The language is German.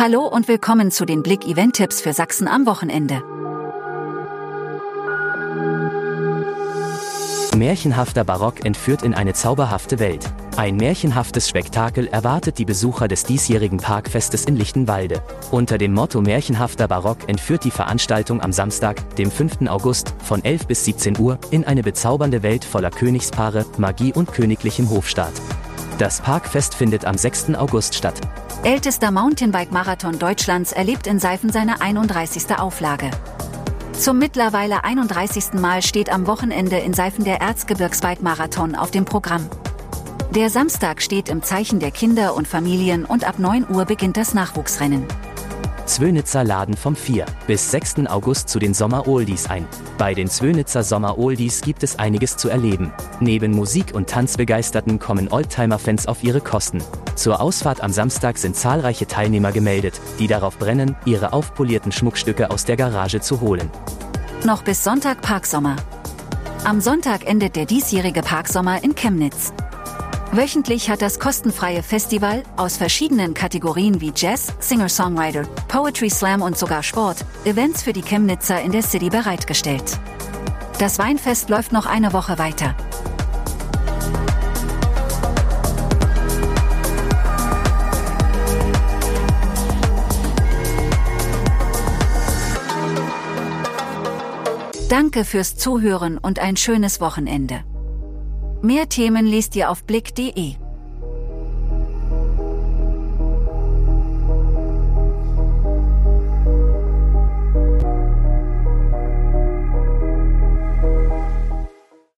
Hallo und willkommen zu den Blick Event Tipps für Sachsen am Wochenende. Märchenhafter Barock entführt in eine zauberhafte Welt. Ein märchenhaftes Spektakel erwartet die Besucher des diesjährigen Parkfestes in Lichtenwalde. Unter dem Motto Märchenhafter Barock entführt die Veranstaltung am Samstag, dem 5. August, von 11 bis 17 Uhr, in eine bezaubernde Welt voller Königspaare, Magie und königlichem Hofstaat. Das Parkfest findet am 6. August statt. Ältester Mountainbike-Marathon Deutschlands erlebt in Seifen seine 31. Auflage. Zum mittlerweile 31. Mal steht am Wochenende in Seifen der Erzgebirgsbike-Marathon auf dem Programm. Der Samstag steht im Zeichen der Kinder und Familien und ab 9 Uhr beginnt das Nachwuchsrennen. Zwönitzer laden vom 4. bis 6. August zu den Sommer-Oldies ein. Bei den Zwönitzer Sommer-Oldies gibt es einiges zu erleben. Neben Musik- und Tanzbegeisterten kommen Oldtimer-Fans auf ihre Kosten. Zur Ausfahrt am Samstag sind zahlreiche Teilnehmer gemeldet, die darauf brennen, ihre aufpolierten Schmuckstücke aus der Garage zu holen. Noch bis Sonntag Parksommer. Am Sonntag endet der diesjährige Parksommer in Chemnitz. Wöchentlich hat das kostenfreie Festival aus verschiedenen Kategorien wie Jazz, Singer-Songwriter, Poetry Slam und sogar Sport Events für die Chemnitzer in der City bereitgestellt. Das Weinfest läuft noch eine Woche weiter. Danke fürs Zuhören und ein schönes Wochenende. Mehr Themen liest ihr auf blick.de.